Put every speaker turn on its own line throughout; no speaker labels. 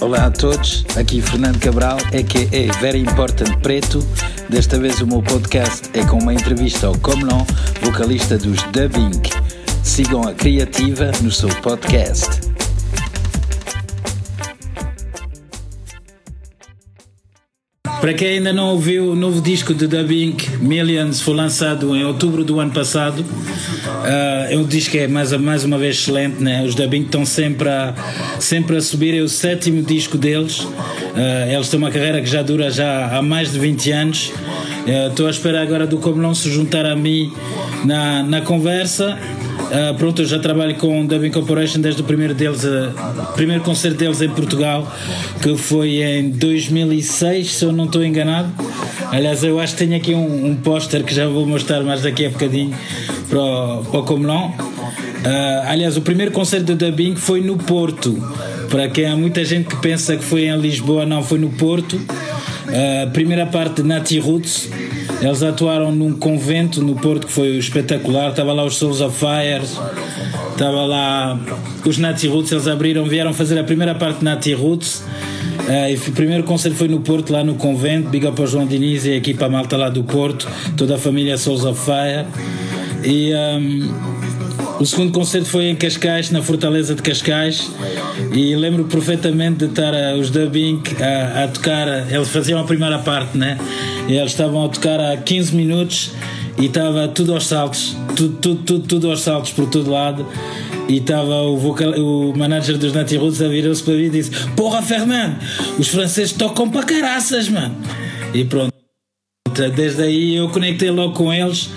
Olá a todos, aqui Fernando Cabral, a.k.a. Very Important Preto. Desta vez o meu podcast é com uma entrevista ao Comlon, vocalista dos Dubbing. Sigam a Criativa no seu podcast. Para quem ainda não ouviu, o novo disco de Dubbing, Millions, foi lançado em outubro do ano passado. Uh, é um disco que é mais, mais uma vez excelente, né? Os Dubbing estão sempre a, sempre a subir, é o sétimo disco deles. Uh, eles têm uma carreira que já dura já há mais de 20 anos. Uh, estou à espera agora do Comelão se juntar a mim na, na conversa. Uh, pronto, eu já trabalho com Dubbing Corporation desde o primeiro deles, primeiro concerto deles em Portugal, que foi em 2006, se eu não estou enganado. Aliás, eu acho que tenho aqui um, um póster que já vou mostrar mais daqui a bocadinho para o, para o Comelon. Uh, aliás, o primeiro concerto de Dubbing foi no Porto. Para quem há muita gente que pensa que foi em Lisboa, não, foi no Porto. Uh, primeira parte de Nati Roots, eles atuaram num convento no Porto que foi espetacular. Estava lá os Souls of Fire, estava lá os Nati Roots. Eles abriram, vieram fazer a primeira parte de Nati Roots. Uh, e o primeiro concerto foi no Porto, lá no convento. Big up ao João Diniz e a equipa malta lá do Porto, toda a família Souls of Fire. E um, o segundo concerto foi em Cascais, na Fortaleza de Cascais, e lembro perfeitamente de estar uh, os dubbing a, a tocar. Eles faziam a primeira parte, né? E eles estavam a tocar há 15 minutos e estava tudo aos saltos, tudo, tudo, tudo, tudo aos saltos por todo lado. E estava o, vocal, o manager dos Nati Roots a virar-se para mim e disse: Porra, Fernando, os franceses tocam para caraças, mano. E pronto, desde aí eu conectei logo com eles,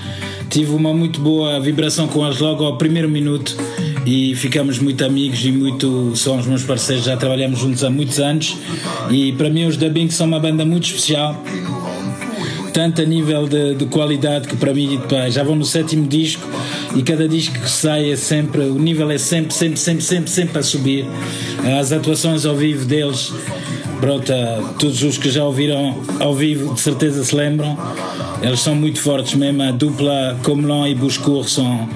tive uma muito boa vibração com eles logo ao primeiro minuto e ficamos muito amigos e muito são os meus parceiros, já trabalhamos juntos há muitos anos e para mim os Dubbing são uma banda muito especial tanto a nível de, de qualidade que para mim pá, já vão no sétimo disco e cada disco que sai é sempre, o nível é sempre, sempre, sempre, sempre, sempre a subir. As atuações ao vivo deles, pronto, todos os que já ouviram ao vivo de certeza se lembram, eles são muito fortes mesmo, a dupla Comelon e Buscourt são,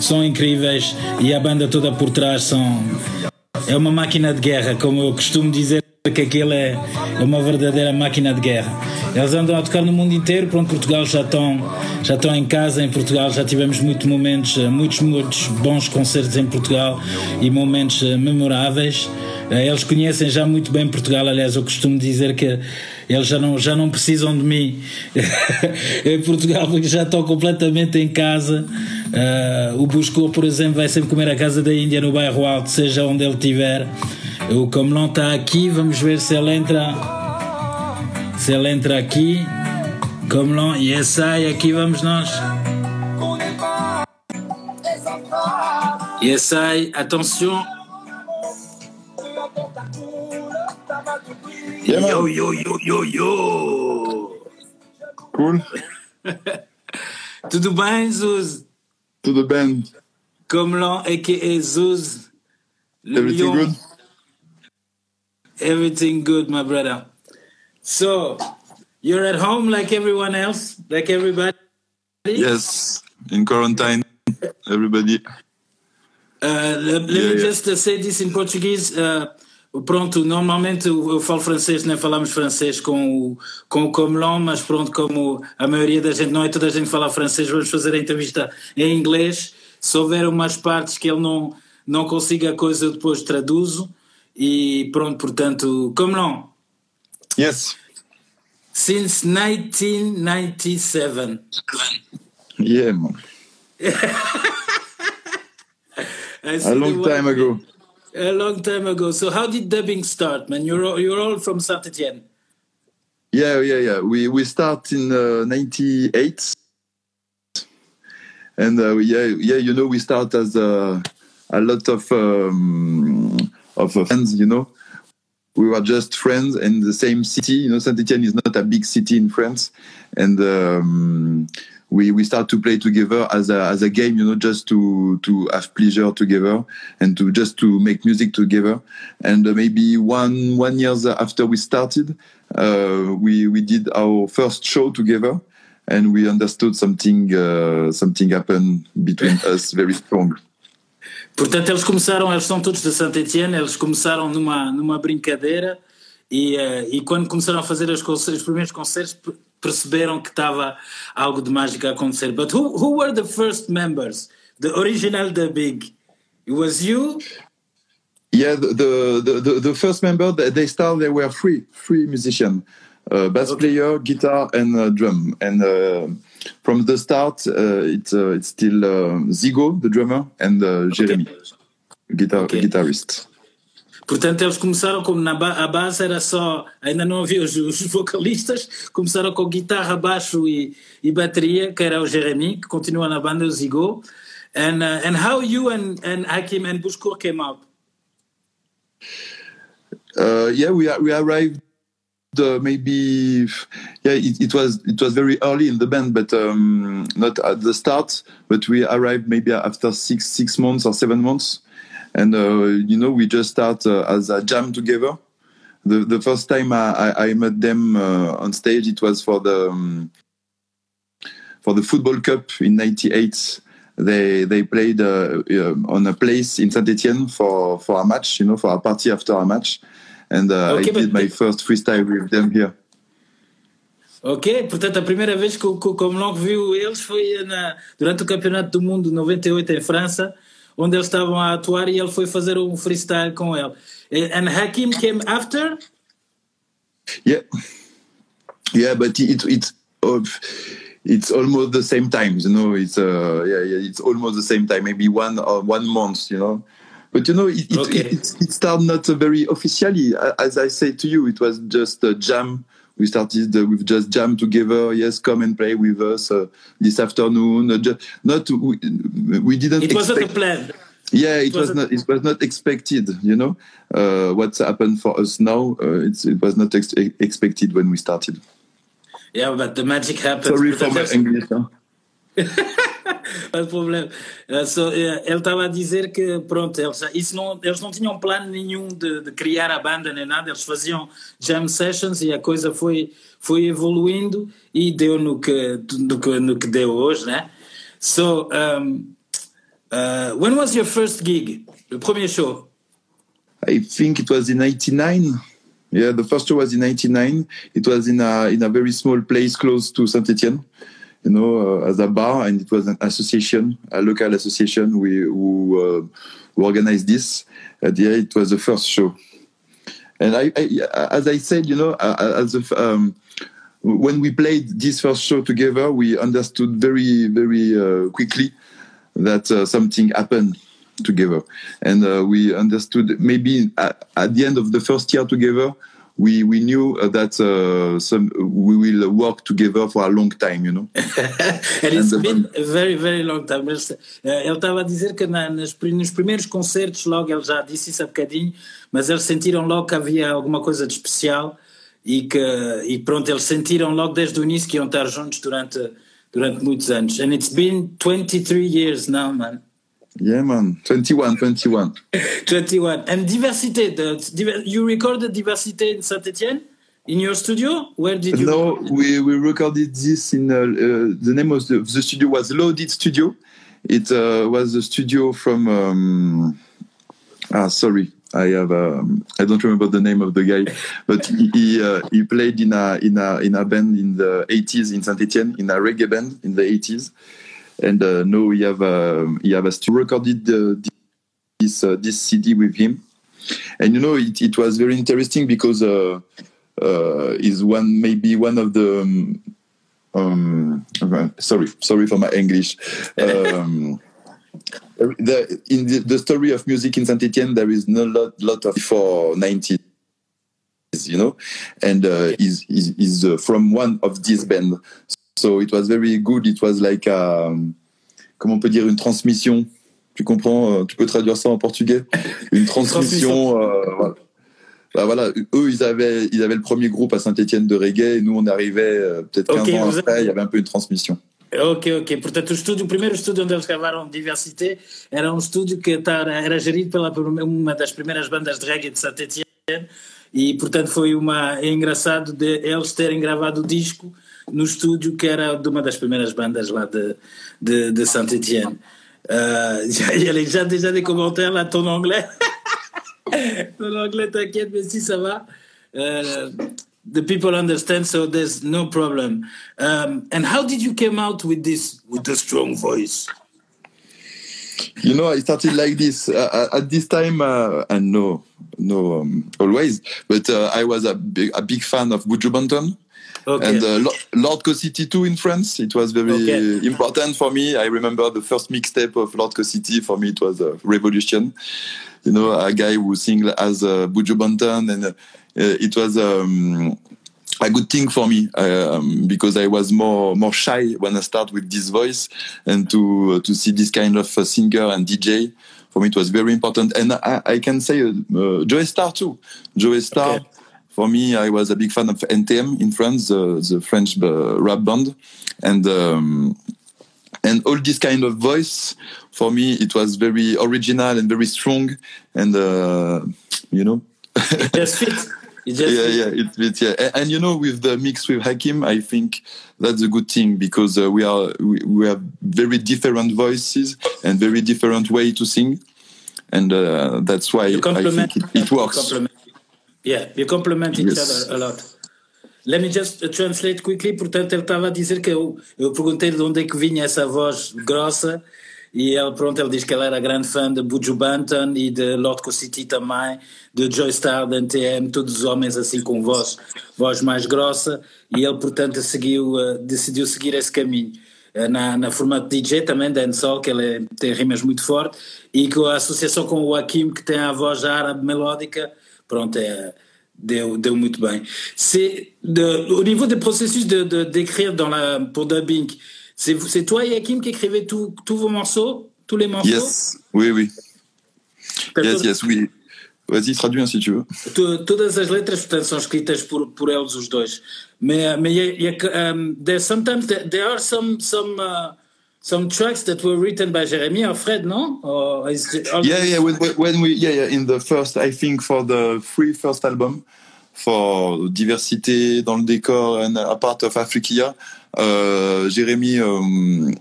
são incríveis e a banda toda por trás são é uma máquina de guerra, como eu costumo dizer que aquilo é uma verdadeira máquina de guerra. Eles andam a tocar no mundo inteiro, pronto, Portugal já estão, já estão em casa, em Portugal já tivemos muitos momentos, muitos, muitos bons concertos em Portugal e momentos memoráveis. Eles conhecem já muito bem Portugal, aliás, eu costumo dizer que eles já não, já não precisam de mim em Portugal porque já estão completamente em casa. Uh, o Buscou, por exemplo, vai sempre comer a casa da Índia no bairro Alto, seja onde ele estiver. O Camelão está aqui, vamos ver se ele entra se ele entra aqui, como não, e ele sai, aqui vamos nós. E ele sai, attention.
Yeah,
yo, yo, yo, yo, yo.
Cool.
Tudo bem, Zuz?
Tudo bem.
Comme l'on, a.k.a. Zuz.
Everything good?
Everything good, my brother. So, you're at home like everyone else, like everybody?
Yes, in quarantine, everybody.
Uh, let,
Yeah,
me
yeah.
just uh, say this in Portuguese. Uh, pronto, normalmente eu eu falo francês, nem falamos francês com o, com o Comelon, mas pronto, como a maioria da gente, não é toda a gente fala francês, vamos fazer a entrevista em inglês. Se houver umas partes que ele não, não consiga a coisa, eu depois traduzo. E pronto, portanto, Komlan,
Yes.
since 1997.
Yeah, man. A long time ago.
A long time ago. So how did Dub Inc start, man? You're all, you're all from Saint Etienne.
Yeah, yeah, yeah. We we start in uh, '98, and uh, yeah, yeah. You know, we start as uh, a lot of um, of uh, friends. You know, we were just friends in the same city. You know, Saint Etienne is not a big city in France, and um, we we start to play together as a as a game. You know, just to to have pleasure together and to just to make music together. And uh, maybe one one years after we started, uh, we we did our first show together. And we understood something. Uh, something happened between us very strong.
Portanto, eles começaram, eles são todos de Saint-Etienne, eles começaram numa, numa brincadeira e, uh, e quando começaram a fazer os, os primeiros concertos perceberam que estava algo de mágico a acontecer. But who, who were the first members? The original The Big? It was you?
Yeah, the, the, the, the first member, they started, they were three, three musicians. Uh, bass okay. player, guitar, and uh, drum. And uh, from the start, uh, it's uh, it's still uh, Zigo, the drummer, and Jeremy, guitar okay. guitarist.
Portanto, eles começaram como na ba a base era só, ainda não havia os, os, vocalistas, começaram com guitarra, baixo e, e, bateria, que era o Jeremy, que continua na banda, o Zigo. And, uh, and how you and, and Hakim and Bouchkour came up?
Uh, yeah, we, we arrived maybe yeah it, it, was it was very early in the band but um, not at the start but we arrived maybe after six six months or seven months. And uh, you know we just start uh, as a jam together. The the first time i, I met them uh, on stage it was for the um, for the football cup in 98 they they played uh, on a place in saint etienne for for a match you know for a party after a match and uh, okay, I did my first freestyle with them here.
Ok, portanto a primeira vez que, que, o Melon viu eles foi na, durante o Campeonato do Mundo 98 em França, onde eles estavam a atuar e ele foi fazer um freestyle com ele. And Hakim came after?
Yeah, yeah, but it, it, oh, it's almost the same time, you know. It's uh, yeah, yeah, it's almost the same time, maybe one or one month, you know. But you know, it, okay. it, it, it, started not very officially. As I said to you, it was just a jam. We started with just jam together. Yes, come and play with us uh, this afternoon. Uh, not we, we didn't.
It wasn't a plan.
Yeah, it, it was not. It was not expected. You know, uh, what's happened for us now? Uh, it was not ex expected when we started.
Yeah, but the magic happened.
Sorry for my English. Huh?
não problema. So, uh, ele estava a dizer que, pronto, eles, isso não, eles não tinham plano nenhum de, de, criar a banda nem nada, eles faziam jam sessions e a coisa foi, foi evoluindo e deu no que, no que, no que deu hoje, né? So, um, uh, when was your first gig? Le premier show?
I think it was in 99. Yeah, the first show was in 99. It was in a, in a very small place close to Saint-Etienne. You know, uh, as a bar, and it was an association, a local association, we, who, uh, who organized this. End, it was the first show. And I, I as I said, you know, as a, um, when we played this first show together, we understood very, very uh, quickly that uh, something happened together, and uh, we understood maybe at, at, the end of the first year together, we we knew uh, that uh, some we will work together for a long time, you know.
and it's and been a very very long time. Mas, uh, ele estava a dizer que na, nas, nos primeiros concertos, logo ele já disse isso há bocadinho, mas eles sentiram logo que havia alguma coisa de especial e que e pronto eles sentiram logo desde o início que iam estar juntos durante durante muitos anos. And it's been 23 years now, man.
Yeah, man. 21, 21.
21. And Diversité, the, you recorded Diversité in Saint Etienne? In your studio? Where did you?
No, we, we recorded this in uh, uh, the name of the, the, studio was Loaded Studio. It uh, was a studio from. Um, ah, sorry, I have. Um, I don't remember the name of the guy, but he he, uh, he, played in a in a in a band in the 80s in Saint Etienne in a reggae band in the 80s and uh, now we have um, he have a recorded uh, this uh, this CD with him, and you know it, it was very interesting because uh, uh, is one maybe one of the um, um, sorry sorry for my English. Um, the, in the, the, story of music in Saint Etienne, there is no lot lot of for 90s, you know, and uh, is is, is uh, from one of these bands. So it was very good. It was like, um, comment on peut dire, une transmission. Tu comprends euh, Tu peux traduire ça en portugais? Une transmission. euh, voilà. Bah voilà, eux, ils avaient, ils avaient le premier groupe à Saint-Etienne de reggae, et nous, on arrivait euh, peut-être 15 okay, ans après, il y avait un peu une transmission.
Ok, ok. Portanto, o, estúdio, o primeiro estúdio onde eles gravaram Diversité era um estúdio que era gerido pela uma das primeiras bandas de reggae de Saint-Etienne e, portanto, foi uma, é engraçado de eles terem gravado o disco no estúdio que era de uma das primeiras bandas lá de, de, de Saint-Etienne. Euh, il y a déjà, déjà des commentaires là, ton anglais. ton anglais, t'inquiète, mais si ça va. Uh, the people understand, so there's no problem. Um, and how did you come out with this with the strong voice?
You know, I started like this uh, at this time, uh, and no, no, um, always. But uh, I was a big, a big fan of Buju Banton. Okay. And uh, Lord Kossity too in France, it was very okay. important for me. I remember the first mixtape of Lord Kossity. For me, it was a revolution. You know, a guy who sing as uh, Buju Banton, and uh, it was um, a good thing for me um, because I was more more shy when I start with this voice, and to uh, to see this kind of uh, singer and DJ for me it was very important. And I, I can say uh, Joe Star too. JoeyStarr. Okay for me, I was a big fan of NTM in France, the French uh, rap band, and um, and all this kind of voice for me, it was very original and very strong, and uh, you know,
it just fits.
It just yeah, yeah, it fits. Yeah, and, and, you know, with the mix with Hakim, I think that's a good thing because uh, we are we, we have very different voices and very different way to sing, and uh, that's why I think it, it works.
Yeah, you complement each yes. other a lot. Let me just translate quickly. Portanto, ele estava a dizer que eu, eu perguntei de onde é que vinha essa voz grossa e ele, pronto, ele diz que ele era grande fã de Buju Banton e de Lotco City também, de Joy Star, de NTM, todos os homens assim com voz, voz mais grossa e ele, portanto, seguiu, uh, decidiu seguir esse caminho. Uh, na, na formato DJ também, dancehall, que ele é, tem rimas muito forte e com a associação com o Hakim, que tem a voz árabe melódica, pronto, é, deu, deu muito bem. C'est de, au niveau des processus de, de d'écrire dans la pour dubbing, c'est toi et Hakim qui écrivez tous vos morceaux, tous les morceaux?
Yes, oui oui. Yes yes oui. Vas-y, traduis si tu veux.
Todas as letras, portanto, são escritas por, por eles os dois. Mas, mas um, there sometimes there, there are some some uh, some tracks that were written by Jeremy or Fred, no? Or
yeah, yeah. When, when, we, yeah, yeah, in the first, I think for the free first album, for diversité dans le décor and a part of Africa, uh, Jeremy, um,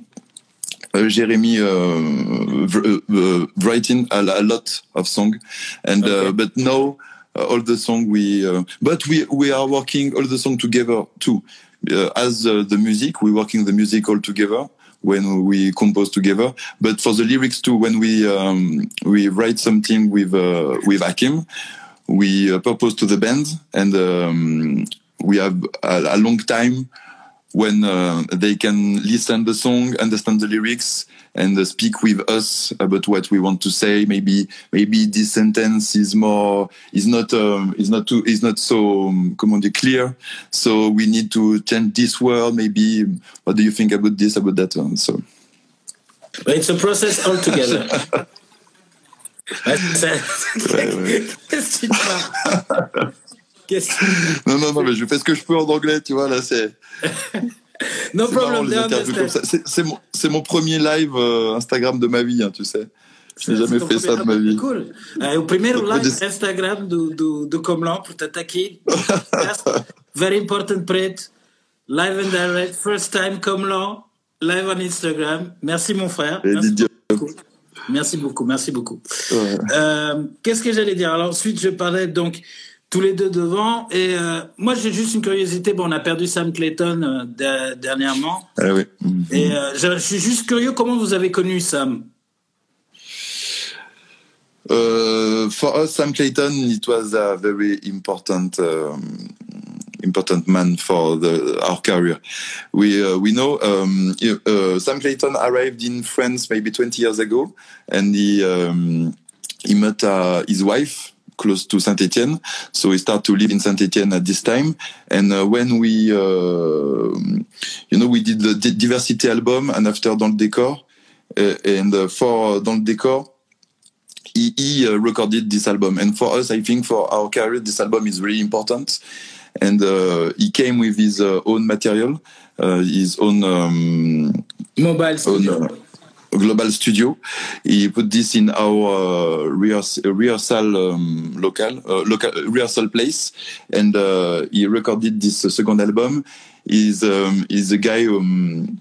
uh, Jeremy uh, uh writing a, a, lot of song, and uh, okay. but now uh, all the song we, but we we are working all the song together too. as the music, we working the music all together when we compose together. But for the lyrics too, when we um, we write something with uh, with Akim, we uh, propose to the band, and um, we have a, a, long time when uh, they can listen the song, understand the lyrics, and uh, speak with us about what we want to say. Maybe maybe this sentence is more is not um, is not too is not so um, clear. So we need to change this word. Maybe what do you think about this about that one? So
but it's a process altogether.
non, non, non, mais je fais ce que je peux en anglais, tu vois, là, c'est.
no problem.
C'est mon, mon, premier live euh, Instagram de ma vie, hein, tu sais. Je n'ai jamais fait ça de ma vie.
Cool. Euh, o primeiro live Instagram do, do, do Comlon, portanto, aqui. very important preto. Live and direct, first time Comlon, live on Instagram. Merci, mon frère. Merci beaucoup. Merci beaucoup, merci beaucoup. Ouais. Euh, Qu'est-ce que j'allais dire? Alors, ensuite, je parlais donc tous les deux devant. Et euh, moi, j'ai juste une curiosité. Bon, on a perdu Sam Clayton euh, dernièrement.
Ah oui.
Et euh, je, suis juste curieux, comment vous avez connu Sam?
Uh, For us, Sam Clayton, it was a very important. Um, important man for the, our career. We uh, we know um, uh, Sam Clayton arrived in France maybe 20 years ago, and he um, he met uh, his wife close to Saint Etienne. So we start to live in Saint Etienne at this time. And uh, when we, uh, you know, we did the diversity album, and after Dans le décor, uh, and uh, for Dans le décor, he, he uh, recorded this album. And for us, I think for our career, this album is really important. And uh, he came with his own material, his own um,
mobile studio.
Own, global studio. He put this in our uh, rehearsal um, local, uh, local rehearsal place, and uh, he recorded this second album. He's um, he's a guy um,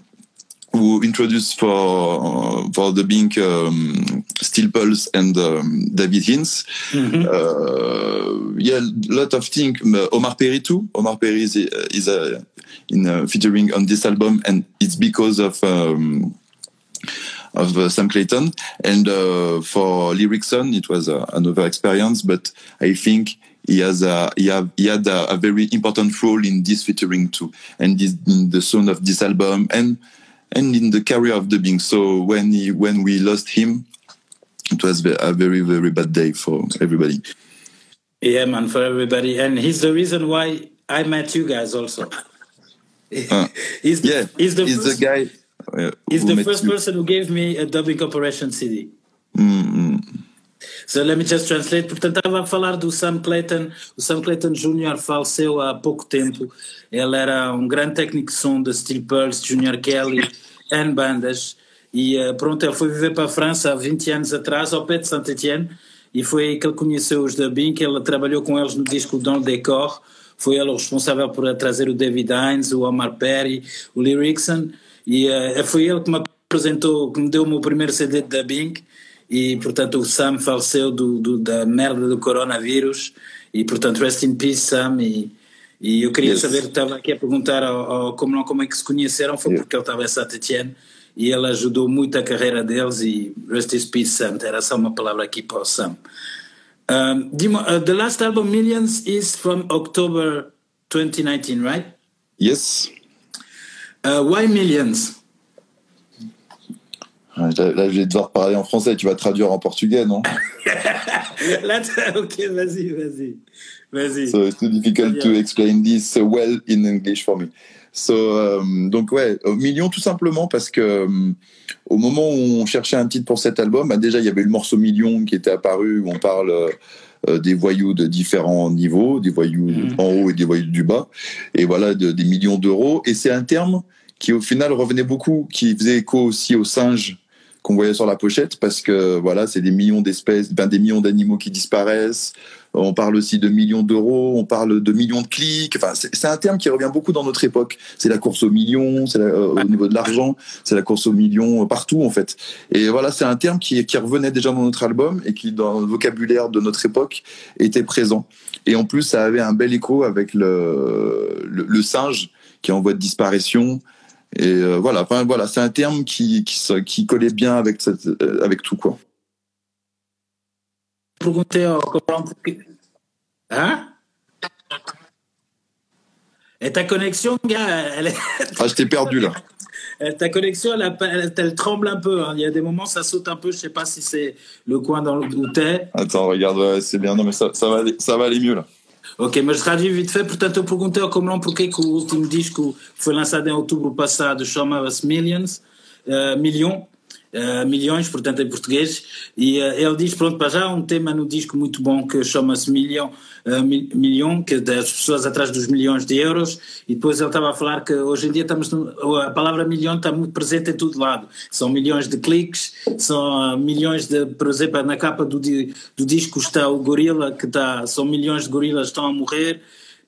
who introduced for for the Bink um, Steel Pulse and um, David Hinds.
Mhm.
Uh, yeah, a lot of things. Omar Perry too. Omar Perry is is uh, in uh, featuring on this album, and it's because of. Of uh, Sam Clayton and uh, for Lyricson it was uh, another experience but I think he has a, he, have, he had a, a very important role in this featuring too and this, in the sound of this album and and in the career of Dub Inc so when he when we lost him it was a very very bad day for everybody
Yeah, man, for everybody. And he's the reason why I met you guys also. he's the,
yeah
he's the
he's the guy uh,
he's
who
the first
you.
person who gave me a dubbing operation CD.
Mm, mm.
So let me just translate. Portanto, estava a falar do Sam Clayton. O Sam Clayton Jr. faleceu há pouco tempo. Ele era um grande técnico de som da Steel Pulse, Junior Kelly, N bandas. E eh, pronto, ele foi viver para a França há 20 anos atrás, ao pé de Saint-Étienne. E foi aí que ele conheceu os da Bink. Ele trabalhou com eles no disco Dans le Décor. Foi ele o responsável por trazer o David Hines, o Omar Perry, o Lyricson. E eh, foi ele que me apresentou, que me deu o meu primeiro CD da Bink e portanto o Sam faleceu do, do- da merda do coronavírus e portanto rest in peace Sam e, e eu queria
Yes.
saber, estava aqui a perguntar ao, ao- como, não, como é que se conheceram, foi porque ele estava em Saint-Étienne e ele ajudou muito a carreira deles e rest in peace Sam, era só uma palavra aqui para o Sam. Um, Dimo, uh, the last album Millions is from October 2019, right?
yes
Uh, why Millions?
Là, là, je vais devoir parler en français tu vas traduire en portugais non
Là, ok, vas-y, vas-y. Vas-y.
So it's too difficult to explain this so well in English for me. So, euh, donc ouais, au million tout simplement parce que euh, au moment où on cherchait un titre pour cet album, bah, déjà il y avait le morceau Million qui était apparu où on parle euh, euh, des voyous de différents niveaux, des voyous
Mhm.
en haut et des voyous du bas, et voilà de- des millions d'euros. Et c'est un terme qui au final revenait beaucoup, qui faisait écho aussi aux singes qu'on voyait sur la pochette parce que voilà c'est des millions d'espèces, ben, des millions d'animaux qui disparaissent. On parle aussi de millions d'euros, on parle de millions de clics. Enfin, c'est un terme qui revient beaucoup dans notre époque. C'est la course aux millions, c'est euh, au niveau de l'argent, c'est la course aux millions euh, partout en fait. Et voilà, c'est un terme qui, qui revenait déjà dans notre album et qui, dans le vocabulaire de notre époque, était présent. Et en plus, ça avait un bel écho avec le, le, le singe qui est en voie de disparition. Et euh, voilà, enfin voilà, c'est un terme qui, qui, qui collait bien avec, cette, euh, avec tout quoi.
porque. Hein? Et ta connexion, gars, elle, est-
Ah, je t'ai perdu là.
ta connexion, elle, elle- elle tremble un peu. hein. Il y a des moments, ça saute un peu. Je sais pas si c'est le coin dans le- t'es.
Attends, regarde, ouais, c'est bien. Non, mais ça, ça, va aller, ça va aller mieux là.
Ok, mas traduzi vite fait. Portanto, eu perguntei ao Comelão porque que o último disco foi lançado em outubro passado chamava-se Millions, eh, Milhão, eh, Milhões, portanto em português, e eh, ele diz, pronto, para já um tema no disco muito bom que chama-se Milhão, eh, Mi- Milhão, que é das pessoas atrás dos milhões de euros, e depois ele estava a falar que hoje em dia estamos, no- a palavra milhão está muito presente em todo lado, são milhões de cliques, são milhões de, por exemplo, na capa do, do disco está o gorila, que está, são milhões de gorilas que estão a morrer,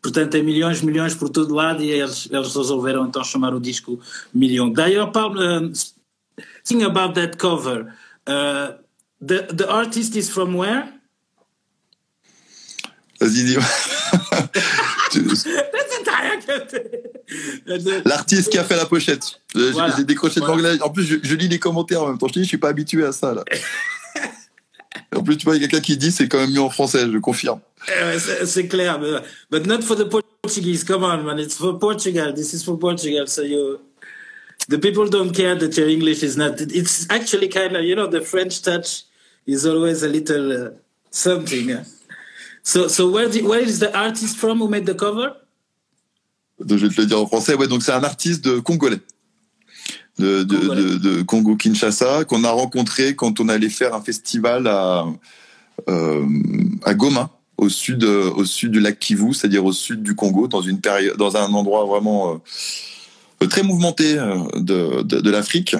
Portanto, tem milhões, milhões por todo lado e eles, eles resolveram então chamar o disco Milhão. Daí eu falo, speaking about that cover, uh, the, the artist is from where?
Vas-y, dis Tu- L'artiste qui a fait la pochette. J'ai
Voilà.
décroché de
Voilà.
l'anglais. En plus, je, je lis les commentaires en même temps. Je te dis, je suis pas habitué à ça là. En plus, tu vois, il y a quelqu'un qui dit, c'est quand même mieux en français, je confirme.
Euh, c'est clair, but, but not for the Portuguese. Come on, man, it's for Portugal. This is for Portugal. So you, the people don't care that your English is not. It's actually kind of, you know, the French touch is always a little uh, something. uh. So, so where, the, where is the artist from who made the cover?
Je vais te le dire en français. Ouais, donc c'est un artiste de congolais. De, de,
Congolais.
de, de Congo-Kinshasa qu'on a rencontré quand on allait faire un festival à, euh, à Goma, au sud, euh, au sud du lac Kivu, c'est-à-dire au sud du Congo, dans, une période, dans un endroit vraiment euh, très mouvementé euh, de, de, de l'Afrique,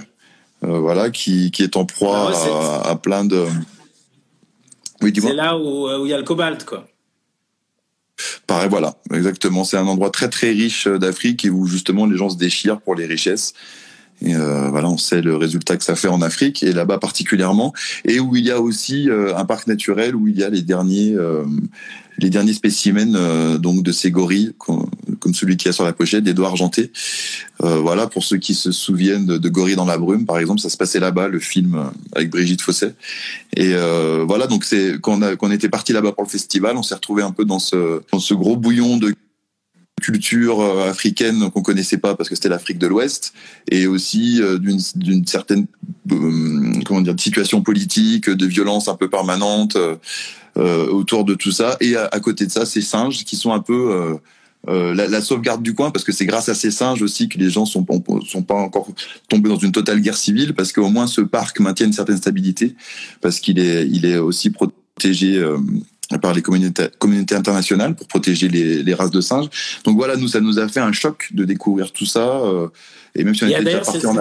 euh, voilà, qui, qui est en proie
Ah ouais,
à, à plein de. Oui.
C'est là où, euh, où il y a le cobalt, quoi.
Pareil, voilà, exactement. C'est un endroit très très riche euh, d'Afrique et où justement les gens se déchirent pour les richesses. Et euh, voilà, on sait le résultat que ça fait en Afrique et là-bas particulièrement, et où il y a aussi euh, un parc naturel où il y a les derniers, euh, les derniers spécimens euh, donc de ces gorilles, comme celui qui a sur la pochette, des doigts argentés. Euh, voilà, pour ceux qui se souviennent de, Gorilles dans la brume, par exemple, ça se passait là-bas, le film euh, avec Brigitte Fosset. Et euh, voilà, donc c'est quand on, était parti là-bas pour le festival, on s'est retrouvé un peu dans ce, gros bouillon de culture euh, africaine qu'on connaissait pas parce que c'était l'Afrique de l'Ouest et aussi d'une certaine comment dire situation politique de violence un peu permanente autour de tout ça et à, côté de ça ces singes qui sont un peu euh, la, la, sauvegarde du coin parce que c'est grâce à ces singes aussi que les gens sont sont pas encore tombés dans une totale guerre civile parce qu'au moins ce parc maintient une certaine stabilité parce qu'il est il est aussi protégé euh, par les communautés, communautés internationales pour protéger les, les, races de singes. Donc voilà, nous, ça nous a fait un choc de découvrir tout ça. Euh, et même si on
et
était déjà parti en...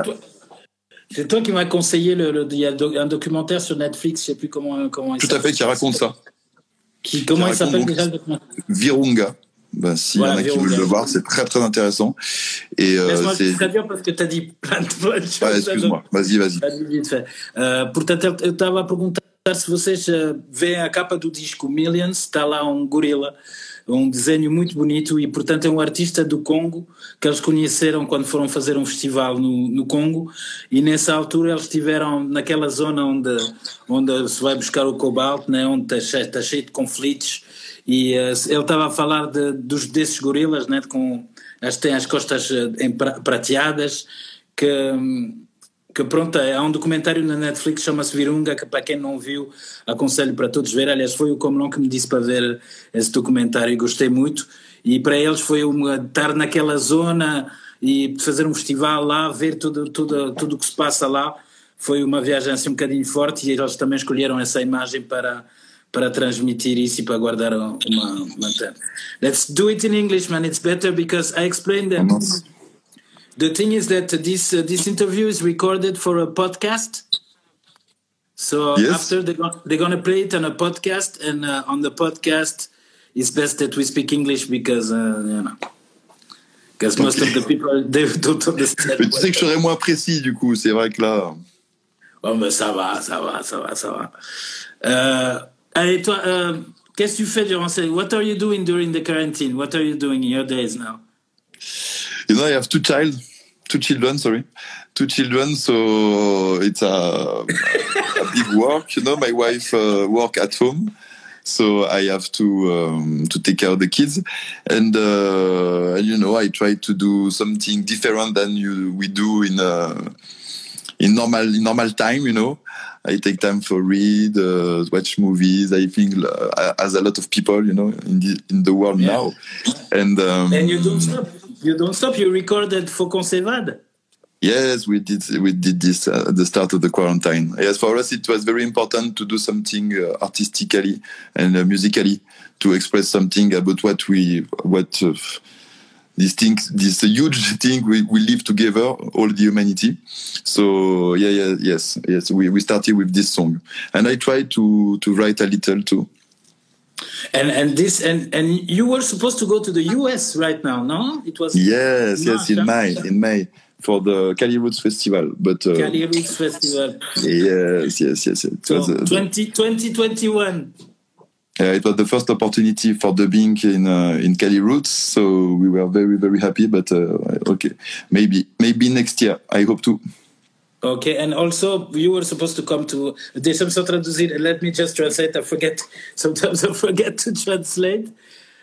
C'est toi qui m'as conseillé, le, le, il y a un documentaire sur Netflix, je sais plus comment, comment
Tout à fait, qui raconte ça.
Qui, comment qui il s'appelle déjà le documentaire?
Virunga. Ben, S'il voilà, y en a qui veulent le voir, c'est très très intéressant.
Et euh, c'est très bien parce que tu as dit plein de choses.
Ah, Excuse-moi, vas-y, vas-y.
Uh, portanto, eu estava a perguntar se vocês veem a capa do disco Millions, está lá um gorila, um desenho muito bonito e, portanto, é um artista do Congo que eles conheceram quando foram fazer um festival no, no Congo e nessa altura eles estiveram naquela zona onde, onde se vai buscar o cobalto, né, onde está cheio, está cheio de conflitos e uh, ele estava a falar de, dos, desses gorilas, né, com, as, têm as costas prateadas, que que pronto, há um documentário na Netflix chama-se Virunga, que para quem não viu, aconselho para todos ver. Aliás, foi o Comelon que me disse para ver esse documentário e gostei muito. E para eles foi uma, estar naquela zona e fazer um festival lá, ver tudo tudo tudo que se passa lá. Foi uma viagem assim um bocadinho forte e eles também escolheram essa imagem para para transmitir isso e para guardar uma, uma Let's do it in English, man. It's better because I explained them. The thing is that this uh, this interview is recorded for a podcast. So yes. after they're, go- they're gonna play it on a podcast, and uh, on the podcast, it's best that we speak English because uh, you know. Because okay. most of the people they don't understand.
Mais tu sais que je serais moins précis du coup, c'est vrai que là.
Oh mais ça va, ça va, ça va, ça va. Euh, allez toi, euh, qu'est-ce que tu fais durant? What are you doing during the quarantine? What are you doing in your days now?
You know, I have two child, two children. Sorry, two children. So it's a, a big work. You know, my wife uh, work at home, so I have to um, to take care of the kids, and uh, you know, I try to do something different than you we do in uh, in normal in normal time. You know. I take time for read, uh, watch movies. I think uh, as a lot of people, you know, in the in the world yeah. now, and um,
and you don't stop you don't stop. You recorded Faut qu'on s'évade.
Yes, we did. We did this at the start of the quarantine. Yes, for us it was very important to do something uh, artistically and uh, musically to express something about what we what uh, this thing, this huge thing we, we live together, all the humanity. So yeah, yeah, yes, yes. We we started with this song, and I tried to to write a little too.
And and this and and you were supposed to go to the US right now, no? It was
yes, yes, in May, in May for the Cali Roots Festival. But
uh, Cali Roots Festival.
Yes, yes, yes. It
so was, uh, 20, 2021.
Yeah, it was the first opportunity for Dub Inc in uh, in Cali Roots, so we were very very happy. But uh, okay, maybe maybe next year. I hope to.
Okay, and also you were supposed to come to. Deixa-me só traduzir. Let me just translate. I forget. Sometimes I forget to translate.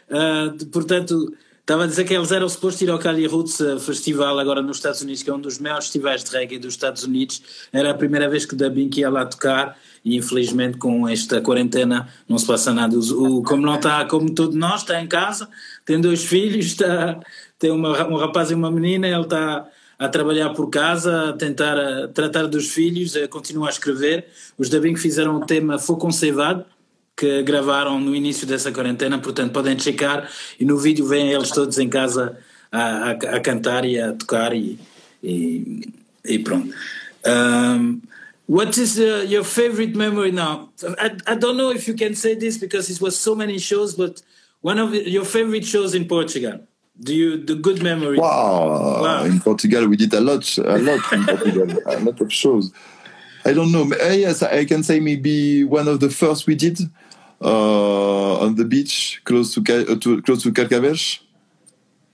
Uh, portanto, estava a dizer que eles eram supostos ir ao Cali Roots Festival agora nos Estados Unidos, que é um dos maiores festivais de reggae dos Estados Unidos. Era a primeira vez que o Dabin ia lá tocar e infelizmente com esta quarentena não se passa nada. O, como não está, como todos nós, está em casa, tem dois filhos, está, tem uma, um rapaz e uma menina, ele está a trabalhar por casa, a tentar a tratar dos filhos, a continuar a escrever. Os da Bing fizeram o tema Fogo Ceivado, que gravaram no início dessa quarentena, portanto podem checar e no vídeo vêm eles todos em casa a, a, a cantar e a tocar e, e, e pronto. Um, what is uh, your favorite memory now? I, I don't know if you can say this because it was so many shows, but one of your favorite shows in Portugal. Do you the good memory?
Wow. wow. In Portugal, we did a lot, a lot in Portugal, a lot of shows. I don't know. Uh, yes, I can say maybe one of the first we did on the beach close to, uh, to close to Carcavelos.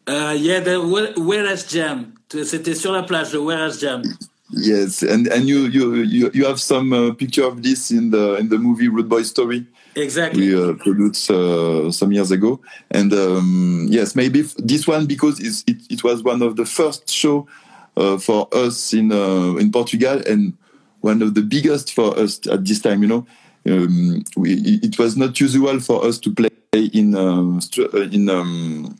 Uh, yeah, the Whereas Jam. C'était sur la plage, the Whereas Jam.
Yes, and and you you you, you have some uh, picture of this in the in the movie Rude Boy Story.
Exactly.
We uh, produced uh, some years ago, and um, yes, maybe this one because it it was one of the first show uh, for us in uh, in Portugal and one of the biggest for us at this time. You know, um, we, it was not usual for us to play in uh, in. Um,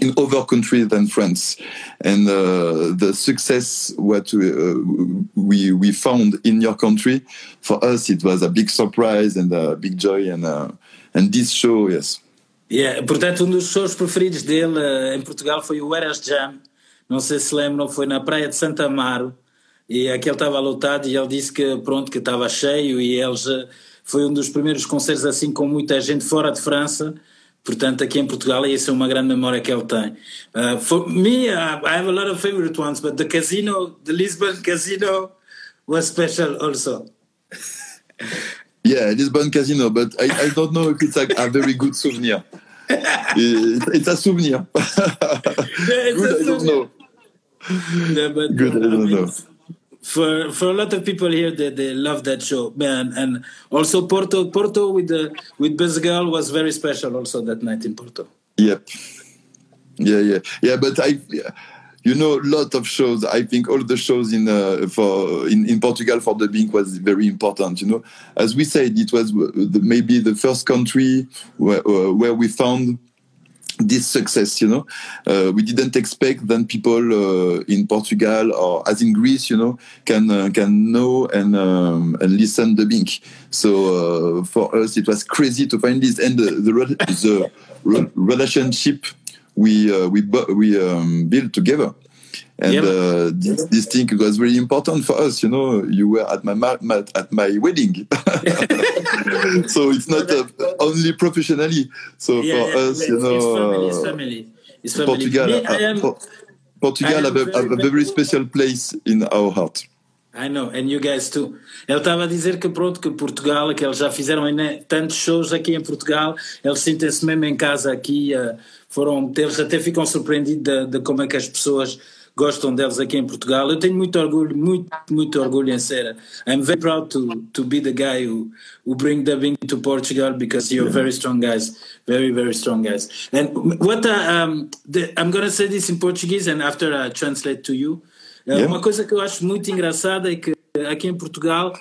in other countries than France. And uh, the success what we, uh, we, we found in your country, for us it was a big surprise and a big joy. And uh, and this show, yes.
Yeah, portanto, um dos shows preferidos dele uh, em Portugal foi o Eras Jam. Não sei se lembram, foi na praia de Santa Amaro. E aquele estava lotado e ele disse que pronto, que estava cheio e eles uh, foi um dos primeiros concertos assim com muita gente fora de França Portanto, aqui em Portugal, essa é uma grande memória que ele tem. Uh, for me, uh, I have a lot of favorite ones, but the casino, the Lisbon casino, was special also.
yeah, Lisbon casino, but I, I don't know if it's a, a very good souvenir. it, it's a souvenir.
yeah, it's
good,
a souvenir. I don't know. Yeah, but,
good, I don't
I mean,
know
for for a lot of people here they, they love that show man. And also porto porto with the with Buzz Girl was very special also that night in porto.
Yep. Yeah yeah. Yeah but i you know a lot of shows i think all the shows in uh, for in, in portugal for the Bink was very important you know. As we said it was the, maybe the first country where, uh, where we found this success you know? Uh, we didn't expect that people uh, in portugal or as in greece you know can uh, can know and um, and listen the bink. So uh, for us it was crazy to find this. And the the, the relationship we uh, we we um, built together and yep. uh, this, this, thing was very important for us. You know, you were at my, at my wedding, so it's not uh, only professionally. So yeah, for
yeah,
us, you know,
it's family. It's
family. Portugal, am, uh, Portugal have, a, have a very special place in our heart.
I know, and you guys too. Ele estava a dizer que pronto, que Portugal, que eles já fizeram tantos shows aqui em Portugal, eles sentem-se mesmo em casa aqui, uh, foram, eles até ficam surpreendidos de, de como é que as pessoas gostam deles aqui em Portugal. Eu tenho muito orgulho, muito, muito orgulho em ser. I'm very proud to, to be the guy who, who bring dubbing to Portugal because you're very strong guys, very, very strong guys. And what uh, um, the, I'm going to say this in Portuguese and after I translate to you. Uh, yeah. Uma coisa que eu acho muito engraçada é que aqui em Portugal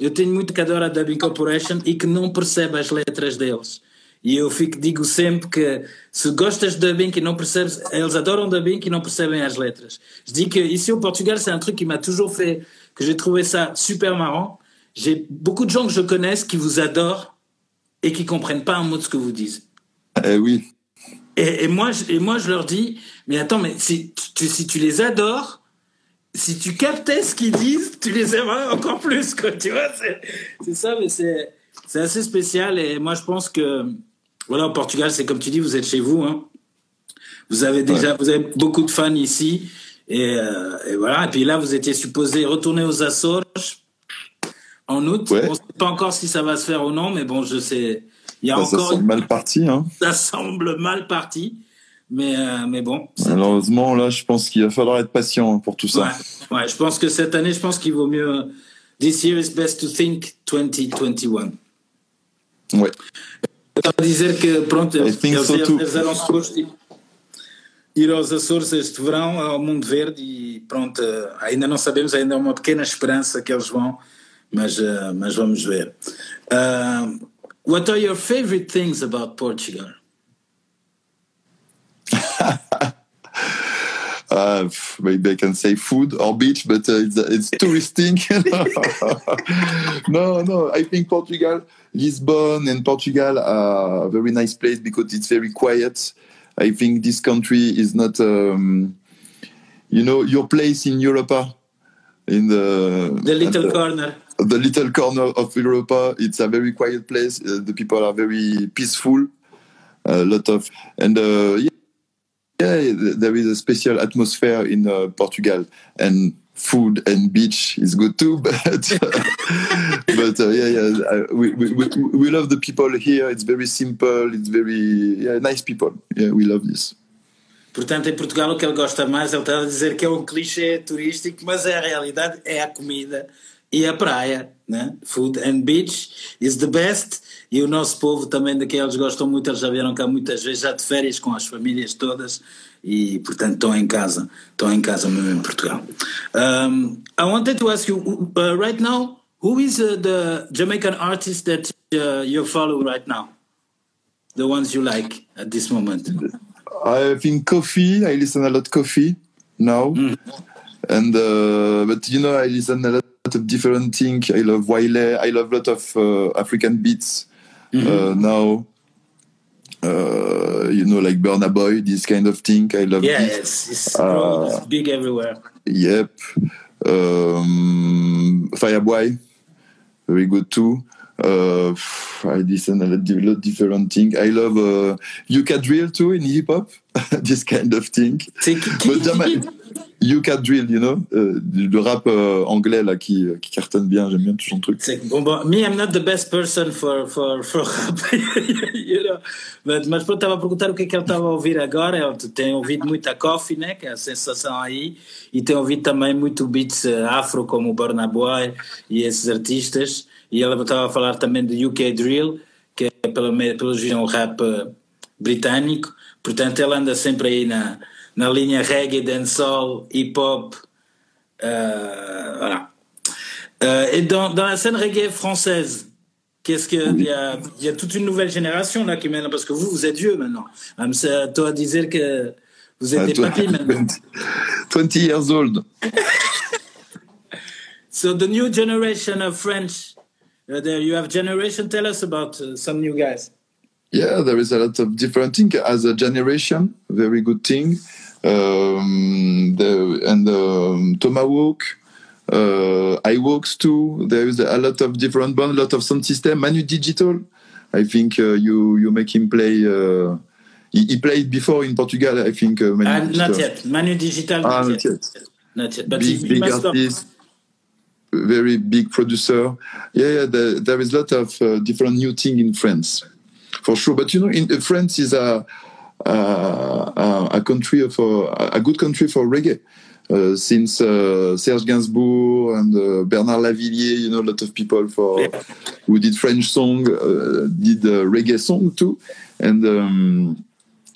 eu tenho muito que adora a Dubbing Corporation e que não percebe as letras deles. E eu fico, digo sempre que se gostas e não percebes, eles adoram e não percebem as letras. Je dis que ici au Portugal, c'est un truc qui m'a toujours fait, que j'ai trouvé ça super marrant. J'ai beaucoup de gens que je connaisse qui vous adorent et qui comprennent pas un mot de ce que vous dites.
Eh oui.
Et, et, moi, et moi, je leur dis, mais attends, mais si tu, si tu les adores, si tu captais ce qu'ils disent, tu les aimerais encore plus, quoi. Tu vois, c'est ça, mais c'est assez spécial. Et moi, je pense que voilà, au Portugal, c'est comme tu dis, vous êtes chez vous. Hein. Vous avez déjà, vous avez beaucoup de fans ici. Et, euh, et, voilà. Et puis là, vous étiez supposé retourner aux Açores en août. On ne sait pas encore si ça va se faire ou non, mais bon, je sais. Il y a
bah,
encore.
Ça semble mal parti. Hein.
Ça semble mal parti. Mais, euh, mais bon.
Malheureusement, là, je pense qu'il va falloir être patient pour tout ça.
Ouais, ouais je pense que cette année, je pense qu'il vaut mieux. This year is best to think 2021.
Ouais.
Estava a dizer que, pronto, eles, eles, eles eram supostos ir aos Açores este verão, ao Mundo Verde, e pronto, ainda não sabemos, ainda é uma pequena esperança que eles vão, mas, uh, mas vamos ver. Uh, what are your favorite things about Portugal?
Uh, maybe I can say food or beach, but uh, it's, it's touristing. no, no. I think Portugal, Lisbon, and Portugal are a very nice place because it's very quiet. I think this country is not, um, you know, your place in Europa, in the
the little the, corner.
The little corner of Europa. It's a very quiet place. Uh, the people are very peaceful. A lot of and uh, yeah yeah, there is a special atmosphere in uh, Portugal, and food and beach is good too. But but uh, yeah, yeah, we, we, we, we love the people here. It's very simple. It's very yeah, nice people. Yeah, we love this.
Portanto, em Portugal o que ele gosta mais, ele está a dizer que é um clichê turístico, mas é a realidade, é a comida e a praia, né? Food and beach is the best. E o nosso povo também daqueles gostam muito, eles já vieram cá muitas vezes, já de férias com as famílias todas e portanto estão em casa, estão em casa mesmo em Portugal. Um, I wanted to ask you uh, right now, who is uh, the Jamaican artist that uh, you follow right now? The ones you like at this moment?
I think Coffee. I listen a lot Coffee now, mm. and uh, but you know I listen a lot of different things. I love Wiley. I love a lot of uh, African beats mm -hmm. now. Uh, you know, like Burna Boy, this kind of thing. I love.
Yeah, it's, it's, uh, it's, big everywhere.
Yep. Um, Fireboy, very good too. Uh, I listen a lot different thing. I love uh, UK drill too in hip hop, this kind of thing. But Jama- Yuka drill, you know, uh, le rap uh, anglais là qui, qui cartonne bien. J'aime bien tout son truc.
Bon, bon, me, I'm not the best person for for for rap, you know. But, mas pronto, estava a perguntar o que é que ele estava a ouvir agora. Eu tenho ouvido muito a Coffee, né? Que é a sensação aí, e tenho ouvido também muito beats uh, afro como o Burna Boy e esses artistas. E ela estava a falar também do UK Drill, que é pelo pelo um rap uh, britânico. Portanto, ela anda sempre aí na na ligne reggae, dancehall, hip-hop. Euh, voilà. Euh, et dans, dans, la scène reggae française, qu'est-ce que il y a, y a toute une nouvelle génération là qui maintenant parce que vous vous êtes vieux maintenant. Um, toi dire que vous êtes uh, des papis maintenant.
20 years old.
so the new generation of French, uh, there you have generation. Tell us about uh, some new guys.
Yeah, there is a lot of different thing as a generation. Very good thing um, the, and um, Tomahawk. Uh, iWorks too. There is a lot of different bands, a lot of sound system. Manu Digital, I think uh, you you make him play. Uh, he, he, played before in Portugal, I think. Uh,
Manu uh, not yet. Manu Digital. Ah, not, yet. Not yet. But big, he, he big artist,
very big producer. Yeah, yeah. The, there is a lot of uh, different new thing in France, for sure. But you know, in France is a uh, a country of a good country for reggae. Uh, since uh, Serge Gainsbourg and uh, Bernard Lavilliers, you know, a lot of people for yeah. who did French song, uh, did reggae song too, and um,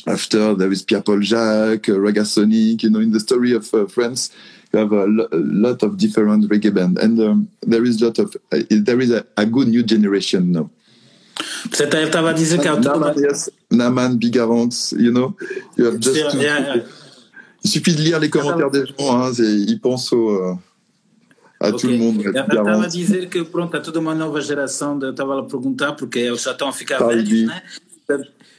after there is Pierpoljak, uh, Sonic, you know, in the story of France, you have a, lo- a, lot of different reggae band, and um, there is a lot of there is a, a good new generation now. Naman, yes. Naman, Bigarance, you know, you have just to, yeah, yeah. Il suffit de lire les commentaires des gens, hein, ils pensent au, a okay. tout le mundo.
Eu estava a dizer que pronto, há toda uma nova geração, de, eu estava a perguntar, porque eles já estão a ficar velhos, né?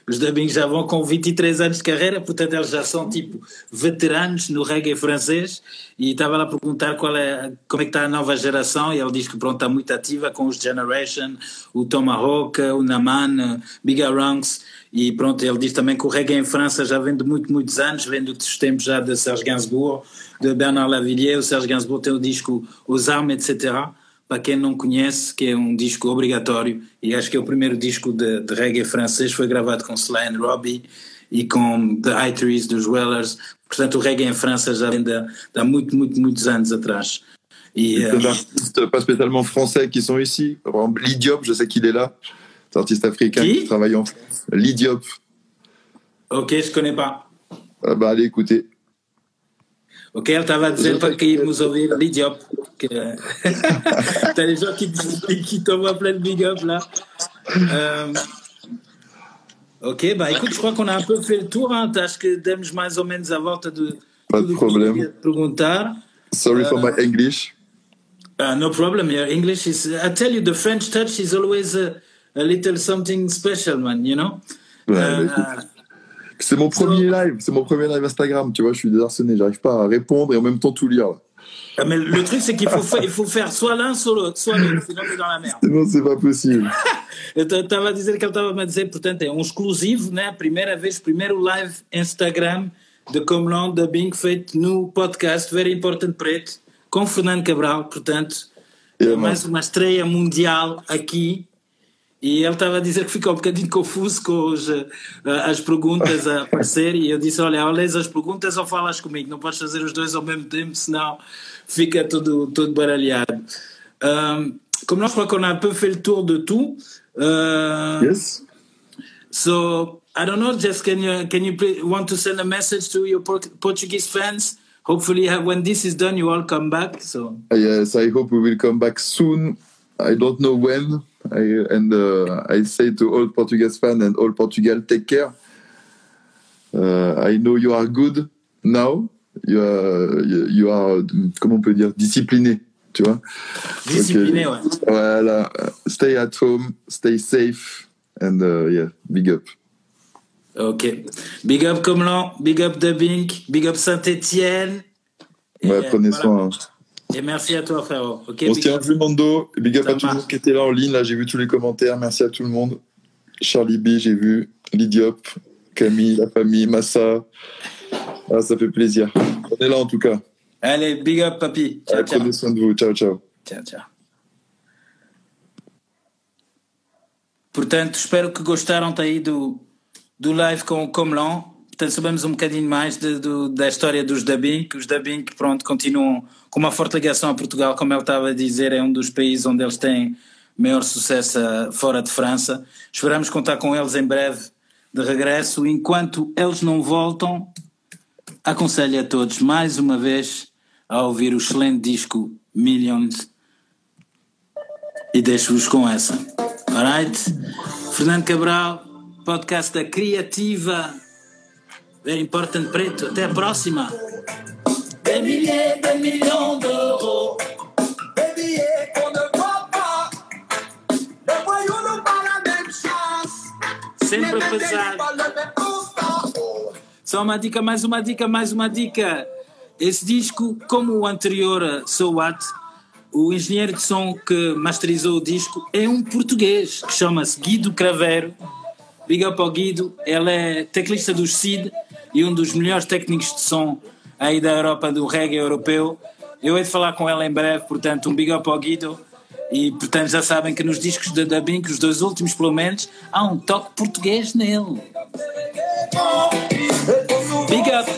Os Dubbings já vão com 23 anos de carreira, portanto eles já são tipo veteranos no reggae francês. E estava lá a perguntar qual é, como é que está a nova geração e ele diz que pronto, está muito ativa com os Generation, o Tomahawk, o Naman, Big Ranks e pronto, ele diz também que o reggae em França já vem de muito, muitos anos, vem dos tempos já de Serge Gainsbourg, de Bernard Lavillier, o Serge Gainsbourg tem o disco Os Armes, etc., para quem não conhece, que é um disco obrigatório, e acho que é o primeiro disco de, de reggae francês, foi gravado com Sly and Robbie e com The High Trees dos Wellers. Portanto, o reggae em França já vem de, de há muito, muito, muitos anos atrás.
Et, euh, artistes pas spécialement français qui sont ici. Par exemple, Lidiop, je sais qu'il est là. C'est un artiste africain qui, qui travaille en France. Lidiop.
Ok, je connais pas.
Ah bah allez écoutez.
Ok, ele estava a dizer para que irmos ouvir Lidiop. Que... Tem les gens qui, qui t'envoient plein de big up là. Euh... Ok, bah écoute, je crois qu'on a un peu fait le tour. Hein. Acho que demos mais ou menos a volta de
Pas de problème. Sorry for my English.
Uh, no problem. Your English is. I tell you, the French touch is always a, a little something special, man. You know?
Ouais, uh, c'est mon premier live, c'est mon premier live Instagram, tu vois, je suis désarçonné, j'arrive pas à répondre et en même temps tout lire.
Ah, mais le truc, c'est qu'il faut, il faut faire soit l'un, soit l'autre, soit l'autre, sinon t'es dans la merde.
Sinon, c'est pas possível.
eu estava a dizer que ele estava a dizer, portanto, é um exclusivo, né? Primeira vez, primeiro live Instagram de Comelon Dubbing feito no podcast Very Important Preto com Fernando Cabral, portanto,
Yeah,
mais uma estreia mundial aqui. E ele estava a dizer que ficou um bocadinho confuso com os, eh, as perguntas a aparecer. E eu disse: Olha, ou lês as perguntas ou falas comigo. Não podes fazer os dois ao mesmo tempo, senão fica tudo, tudo baralhado. Um, comme là, je crois qu'on a un peu fait le tour de tout. Uh,
Yes.
So I don't know. Just can you can you please, want to send a message to your Port- Portuguese fans? Hopefully, when this is done, you all come back. So
Yes, I hope we will come back soon. I don't know when. I, and uh, I say to all Portuguese fans and all Portugal, take care. Uh, I know you are good now. You are, you are, comment on peut dire, discipliné, tu vois.
discipliné, ouais.
Voilà. Stay at home, stay safe, and uh, yeah, big up.
Ok. Big up Comelon, big up Dubbing, big up Saint-Etienne.
Ouais, prenez soin. hein.
Et merci à toi, frérot. Ok.
On se tient vu, Mando. Big up
Ça
à tout le monde qui était là en ligne. Là, j'ai vu tous les commentaires. Merci à tout le monde. Charlie B, j'ai vu. Lidiop, Camille, la famille, Massa. Ah, ça fait plaisir. On est là en tout cas.
Allez, big up, papi. Ciao,
Allez,
ciao.
prenez soin de vous. Ciao, ciao.
Tchau, tchau. Portanto, espero que gostaram aí do, do live com o. Portanto, sabemos um bocadinho mais de- da história dos Dubbing, que os Dubbing, pronto, continuam com uma forte ligação a Portugal, como ele estava a dizer, é um dos países onde eles têm maior sucesso ah, fora de França. Esperamos contar com eles em breve de regresso. Enquanto eles não voltam, aconselho a todos, mais uma vez, a ouvir o excelente disco Millions e deixo-vos com essa. Alright? Fernando Cabral, podcast da Criativa. Very important preto. Até a próxima. Des milliers, des millions d'euros.
Des billets qu'on ne voit pas. Les voyous n'ont pas la même chance.
Sempre a.
Oh.
Só uma dica, mais uma dica, mais uma dica. Esse disco, como o anterior a So What, o engenheiro de som que masterizou o disco é um português que chama-se Guido Craveiro. Big up ao Guido, ele é teclista do CID e um dos melhores técnicos de som aí da Europa, do reggae europeu. Eu hei de falar com ele em breve, portanto, um big up ao Guido. E, portanto, já sabem que nos discos da Dubbing, os dois últimos pelo menos, há um toque português nele. Big up!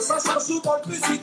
Ça change souvent le fusil